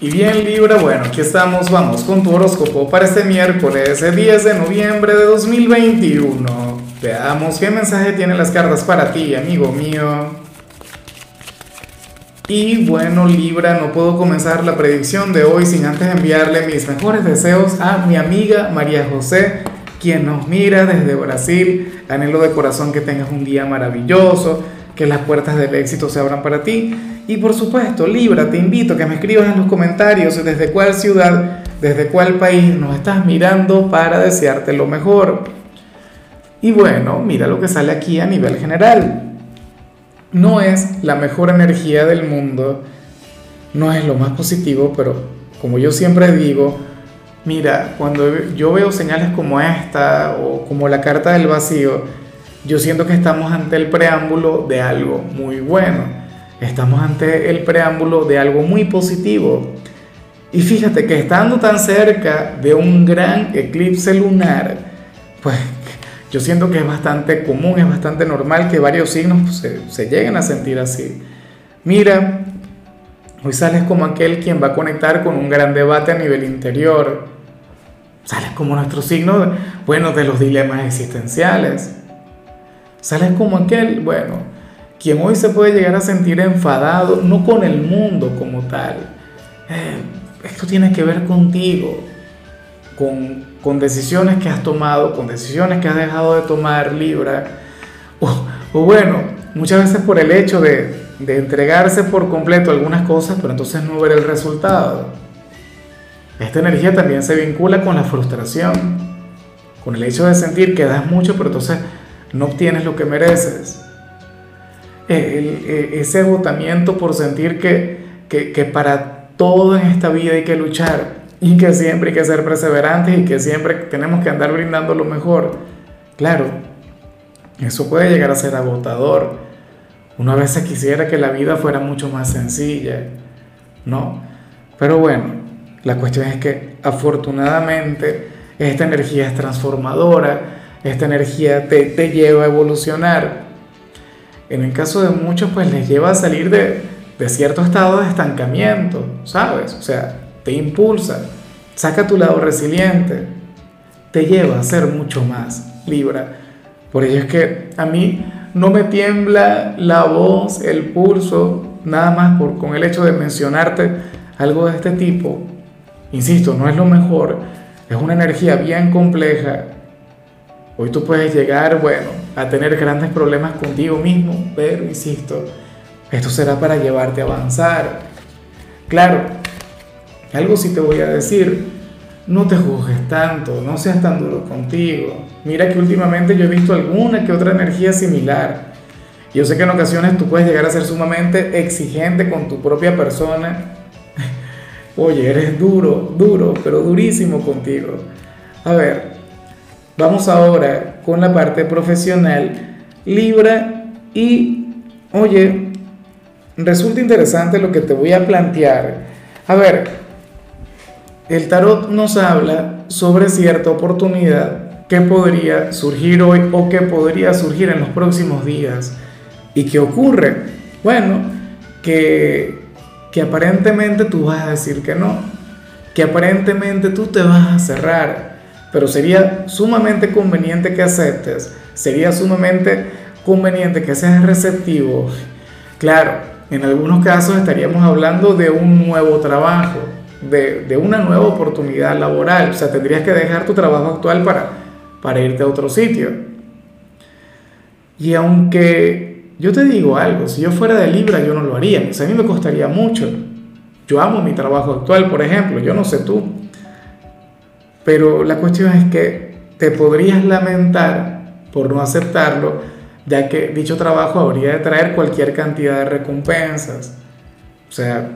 Y bien Libra, bueno, aquí estamos, vamos con tu horóscopo para este miércoles 10 de noviembre de 2021. Veamos qué mensaje tienen las cartas para ti, amigo mío. Y bueno Libra, no puedo comenzar la predicción de hoy sin antes enviarle mis mejores deseos a mi amiga María José, quien nos mira desde Brasil. Anhelo de corazón que tengas un día maravilloso, que las puertas del éxito se abran para ti y por supuesto, Libra, te invito a que me escribas en los comentarios desde cuál ciudad, desde cuál país nos estás mirando para desearte lo mejor. Y bueno, mira lo que sale aquí a nivel general. No es la mejor energía del mundo, no es lo más positivo, pero como yo siempre digo, mira, cuando yo veo señales como esta o como la carta del vacío, yo siento que estamos ante el preámbulo de algo muy bueno Estamos ante el preámbulo de algo muy positivo. Y fíjate que estando tan cerca de un gran eclipse lunar, pues yo siento que es bastante común, es bastante normal que varios signos se, se lleguen a sentir así. Mira, hoy sales como aquel quien va a conectar con un gran debate a nivel interior. Sales como nuestro signo, bueno, de los dilemas existenciales. Sales como aquel, bueno, quien hoy se puede llegar a sentir enfadado, no con el mundo como tal. Eh, esto tiene que ver contigo, con, con, decisiones que has tomado, con decisiones que has dejado de tomar, Libra. O, bueno, muchas veces por el hecho de, de entregarse por completo algunas cosas, pero entonces no ver el resultado. Esta energía también se vincula con la frustración, con el hecho de sentir que das mucho, pero entonces no obtienes lo que mereces ese agotamiento por sentir que, que, que para todo en esta vida hay que luchar y que siempre hay que ser perseverantes y que siempre tenemos que andar brindando lo mejor. Claro, eso puede llegar a ser agotador. Una vez se quisiera que la vida fuera mucho más sencilla, ¿no? Pero bueno, la cuestión es que afortunadamente esta energía es transformadora, esta energía te, te lleva a evolucionar en el caso de muchos, pues les lleva a salir de, de cierto estado de estancamiento, ¿sabes? O sea, te impulsa, saca tu lado resiliente, te lleva a ser mucho más, Libra. Por ello es que a mí no me tiembla la voz, el pulso, nada más por, con el hecho de mencionarte algo de este tipo. Insisto, no es lo mejor, es una energía bien compleja. Hoy tú puedes llegar, bueno, a tener grandes problemas contigo mismo, pero insisto, esto será para llevarte a avanzar. Claro, algo sí te voy a decir, no te juzgues tanto, no seas tan duro contigo. Mira que últimamente yo he visto alguna que otra energía similar. Yo sé que en ocasiones tú puedes llegar a ser sumamente exigente con tu propia persona. Oye, eres duro, duro, pero durísimo contigo. A ver, Vamos ahora con la parte profesional, Libra, y oye, resulta interesante lo que te voy a plantear. A ver, el tarot nos habla sobre cierta oportunidad que podría surgir hoy o que podría surgir en los próximos días. ¿Y qué ocurre? Bueno, que, que aparentemente tú vas a decir que no, que aparentemente tú te vas a cerrar pero sería sumamente conveniente que aceptes, sería sumamente conveniente que seas receptivo. Claro, en algunos casos estaríamos hablando de un nuevo trabajo, de, de, una nueva oportunidad laboral, o sea, tendrías que dejar tu trabajo actual para, para irte a otro sitio. Y aunque yo te digo algo, si yo fuera de Libra yo no lo haría, o sea, a mí me costaría mucho. Yo amo mi trabajo actual, por ejemplo, yo no sé tú, pero la cuestión es que te podrías lamentar por no aceptarlo, ya que dicho trabajo habría de traer cualquier cantidad de recompensas. O sea,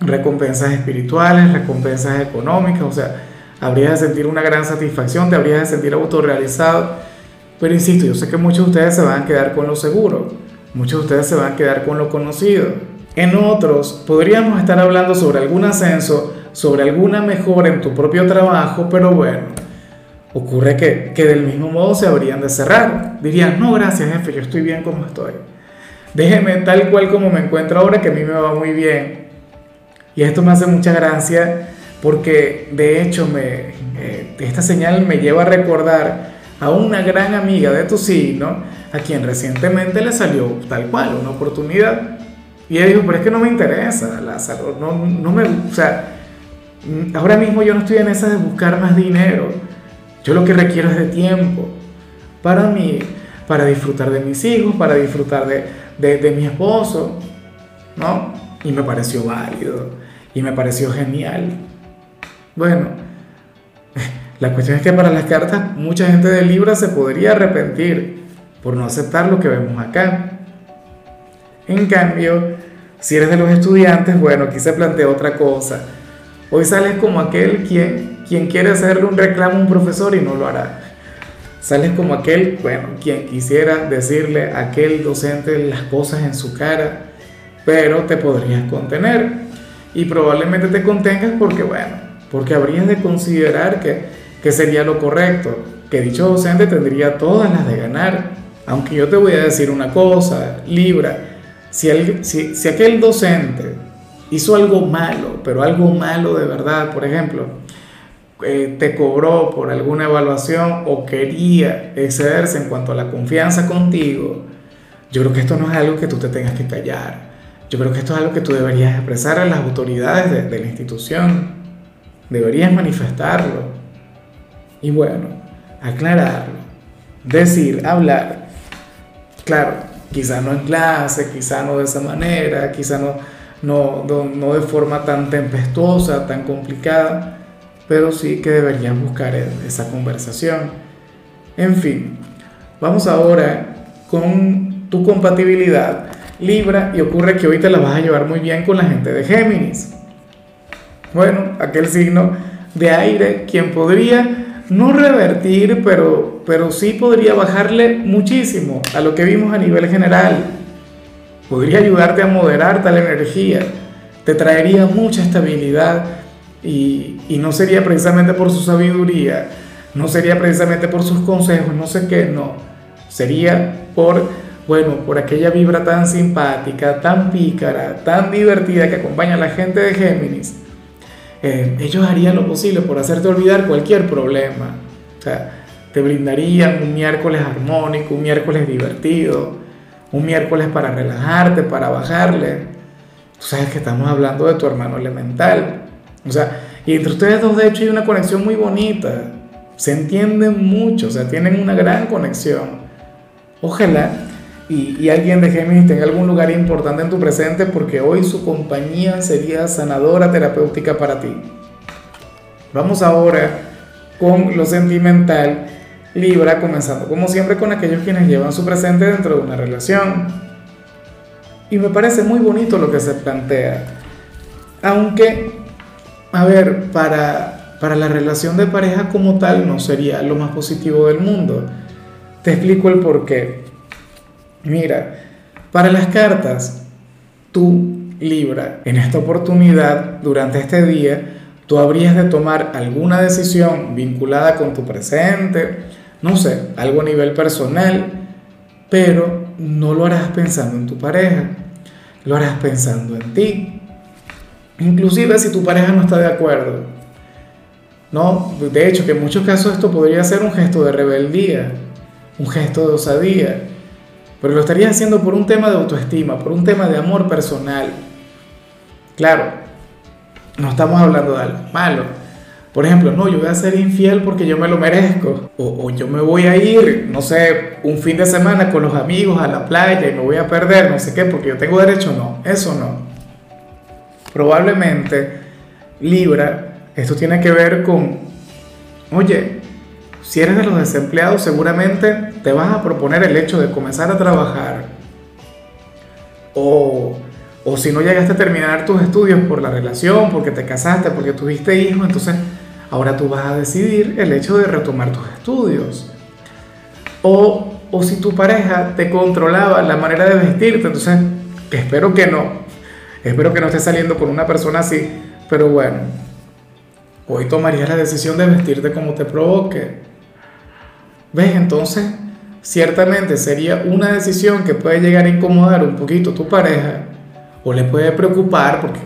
recompensas espirituales, recompensas económicas, o sea, habrías de sentir una gran satisfacción, te habrías de sentir autorrealizado. Pero insisto, yo sé que muchos de ustedes se van a quedar con lo seguro, muchos de ustedes se van a quedar con lo conocido. En otros, podríamos estar hablando sobre algún ascenso sobre alguna mejora en tu propio trabajo, pero bueno, ocurre que, que del mismo modo se habrían de cerrar. Dirían, no, gracias jefe, yo estoy bien como estoy. Déjeme tal cual como me encuentro ahora, que a mí me va muy bien. Y esto me hace mucha gracia porque de hecho me, eh, esta señal me lleva a recordar a una gran amiga de tu signo, a quien recientemente le salió tal cual una oportunidad. Y ella dijo, pero es que no me interesa, Lázaro, no, no me, o sea, ahora mismo yo no estoy en esa de buscar más dinero, yo lo que requiero es de tiempo para mí, para disfrutar de mis hijos, para disfrutar de, de, de mi esposo, ¿no? Y me pareció válido, y me pareció genial. Bueno, la cuestión es que para las cartas mucha gente de Libra se podría arrepentir por no aceptar lo que vemos acá. En cambio, si eres de los estudiantes, bueno, aquí se plantea otra cosa. Hoy sales como aquel quien, quien quiere hacerle un reclamo a un profesor y no lo hará. Sales como aquel, bueno, quien quisiera decirle a aquel docente las cosas en su cara, pero te podrías contener. Y probablemente te contengas porque, bueno, porque habrías de considerar que, que sería lo correcto, que dicho docente tendría todas las de ganar. Aunque yo te voy a decir una cosa, Libra, si, si, si aquel docente hizo algo malo, pero algo malo de verdad, por ejemplo, eh, te cobró por alguna evaluación o quería excederse en cuanto a la confianza contigo, yo creo que esto no es algo que tú te tengas que callar. Yo creo que esto es algo que tú deberías expresar a las autoridades de, la institución. Deberías manifestarlo. Y bueno, aclararlo. Decir, hablar. Claro, quizá no en clase, quizá no de esa manera, quizá no, no, no, de forma tan tempestuosa, tan complicada pero sí que deberían buscar e-, esa conversación. En fin, vamos ahora con tu compatibilidad Libra y ocurre que hoy te la vas a llevar muy bien con la gente de Géminis. Bueno, aquel signo de aire, quien podría no revertir, pero, pero sí podría bajarle muchísimo a lo que vimos a nivel general. Podría ayudarte a moderar tal energía, te traería mucha estabilidad y, no sería precisamente por su sabiduría, no sería precisamente por sus consejos, no sé qué, no. Sería por, bueno, por aquella vibra tan simpática, tan pícara, tan divertida que acompaña a la gente de Géminis. Eh, ellos harían lo posible por hacerte olvidar cualquier problema. O sea, te brindarían un miércoles armónico, un miércoles divertido, un miércoles para relajarte, para bajarle. Tú sabes que estamos hablando de tu hermano elemental. O sea, y entre ustedes dos de hecho hay una conexión muy bonita. Se entienden mucho, o sea, tienen una gran conexión. Ojalá y, y, alguien de Géminis tenga algún lugar importante en tu presente porque hoy su compañía sería sanadora terapéutica para ti. Vamos ahora con lo sentimental. Libra, comenzando como siempre con aquellos quienes llevan su presente dentro de una relación. Y me parece muy bonito lo que se plantea. Aunque a ver, para, para la relación de pareja como tal no sería lo más positivo del mundo. Te explico el por qué. Mira, para las cartas, tú, Libra, en esta oportunidad, durante este día, tú habrías de tomar alguna decisión vinculada con tu presente, no sé, algo a nivel personal, pero no lo harás pensando en tu pareja, lo harás pensando en ti. Inclusive si tu pareja no está de acuerdo. No, de hecho que en muchos casos esto podría ser un gesto de rebeldía, un gesto de osadía, pero lo estarías haciendo por un tema de autoestima, por un tema de amor personal. Claro, no estamos hablando de algo malo. Por ejemplo, no, yo voy a ser infiel porque yo me lo merezco. O, o, yo me voy a ir, no sé, un fin de semana con los amigos a la playa y me voy a perder, no sé qué, porque yo tengo derecho. No, eso no. Probablemente Libra, esto tiene que ver con, oye, si eres de los desempleados seguramente te vas a proponer el hecho de comenzar a trabajar. O, o si no llegaste a terminar tus estudios por la relación, porque te casaste, porque tuviste hijos, entonces ahora tú vas a decidir el hecho de retomar tus estudios. O, o si tu pareja te controlaba la manera de vestirte, entonces espero que no, Espero que no estés saliendo con una persona así, pero bueno, hoy tomarías la decisión de vestirte como te provoque. ¿Ves? Entonces, ciertamente sería una decisión que puede llegar a incomodar un poquito a tu pareja o le puede preocupar porque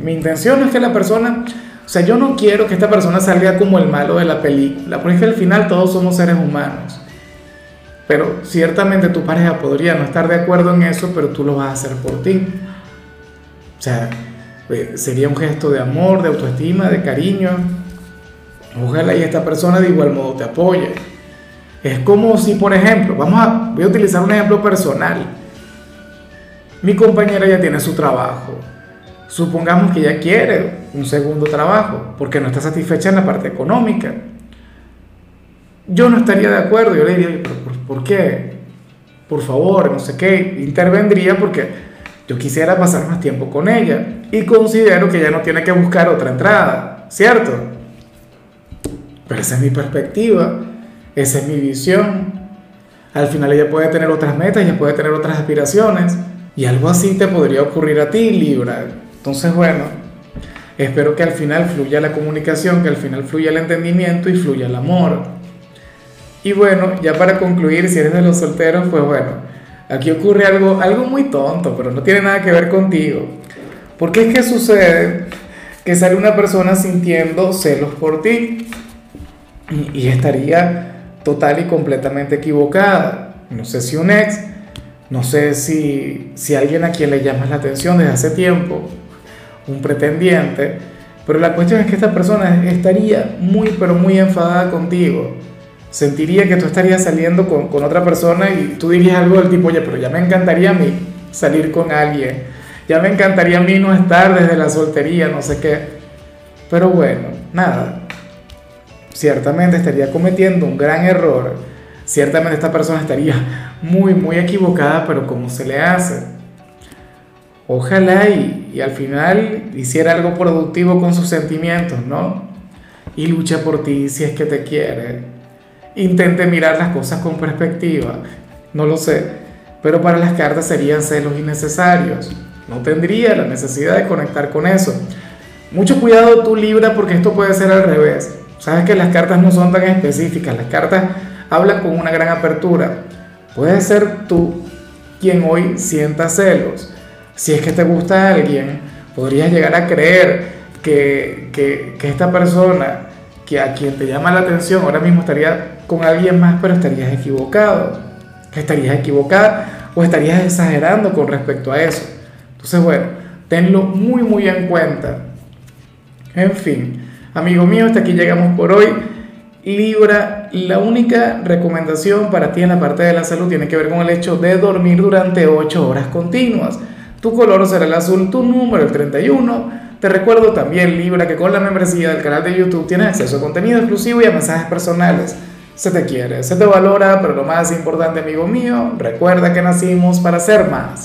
mi intención es que la persona, o sea, yo no quiero que esta persona salga como el malo de la película, porque al final todos somos seres humanos. Pero ciertamente tu pareja podría no estar de acuerdo en eso, pero tú lo vas a hacer por ti. O sea, eh, sería un gesto de amor, de autoestima, de cariño. Ojalá y esta persona de igual modo te apoye. Es como si, por ejemplo, vamos a, voy a utilizar un ejemplo personal. Mi compañera ya tiene su trabajo. Supongamos que ella quiere un segundo trabajo porque no está satisfecha en la parte económica. Yo no estaría de acuerdo. Yo le diría, ¿pero por, por qué? Por favor, no sé qué. Intervendría porque yo quisiera pasar más tiempo con ella y considero que ella no tiene que buscar otra entrada, ¿cierto? Pero esa es mi perspectiva, esa es mi visión. Al final ella puede tener otras metas, ella puede tener otras aspiraciones y algo así te podría ocurrir a ti, Libra. Entonces, bueno, espero que al final fluya la comunicación, que al final fluya el entendimiento y fluya el amor. Y bueno, ya para concluir, si eres de los solteros, pues bueno, aquí ocurre algo, algo muy tonto, pero no tiene nada que ver contigo. Porque es que sucede que sale una persona sintiendo celos por ti y, y estaría total y completamente equivocada. No sé si un ex, no sé si, si alguien a quien le llamas la atención desde hace tiempo, un pretendiente, pero la cuestión es que esta persona estaría muy, pero muy enfadada contigo. Sentiría que tú estarías saliendo con, con otra persona y tú dirías algo del tipo, oye, pero ya me encantaría a mí salir con alguien, ya me encantaría a mí no estar desde la soltería, no sé qué. Pero bueno, nada, ciertamente estaría cometiendo un gran error, ciertamente esta persona estaría muy, muy equivocada, pero ¿cómo se le hace? Ojalá y, y al final hiciera algo productivo con sus sentimientos, ¿no? Y lucha por ti si es que te quiere. Intente mirar las cosas con perspectiva, no lo sé, pero para las cartas serían celos innecesarios. No tendría la necesidad de conectar con eso. Mucho cuidado tú Libra porque esto puede ser al revés. Sabes que las cartas no son tan específicas, las cartas hablan con una gran apertura. Puede ser tú quien hoy sienta celos. Si es que te gusta alguien, podrías llegar a creer que, que, esta persona que a quien te llama la atención ahora mismo estaría con alguien más, pero estarías equivocado. Estarías equivocada o estarías exagerando con respecto a eso. Entonces, bueno, tenlo muy, muy en cuenta. En fin, amigo mío, hasta aquí llegamos por hoy. Libra, la única recomendación para ti en la parte de la salud tiene que ver con el hecho de dormir durante 8 horas continuas. Tu color será el azul, tu número el 31. Te recuerdo también, Libra, que con la membresía del canal de YouTube tienes acceso a contenido exclusivo y a mensajes personales. Se te quiere, se te valora, pero lo más importante, amigo mío, recuerda que nacimos para ser más.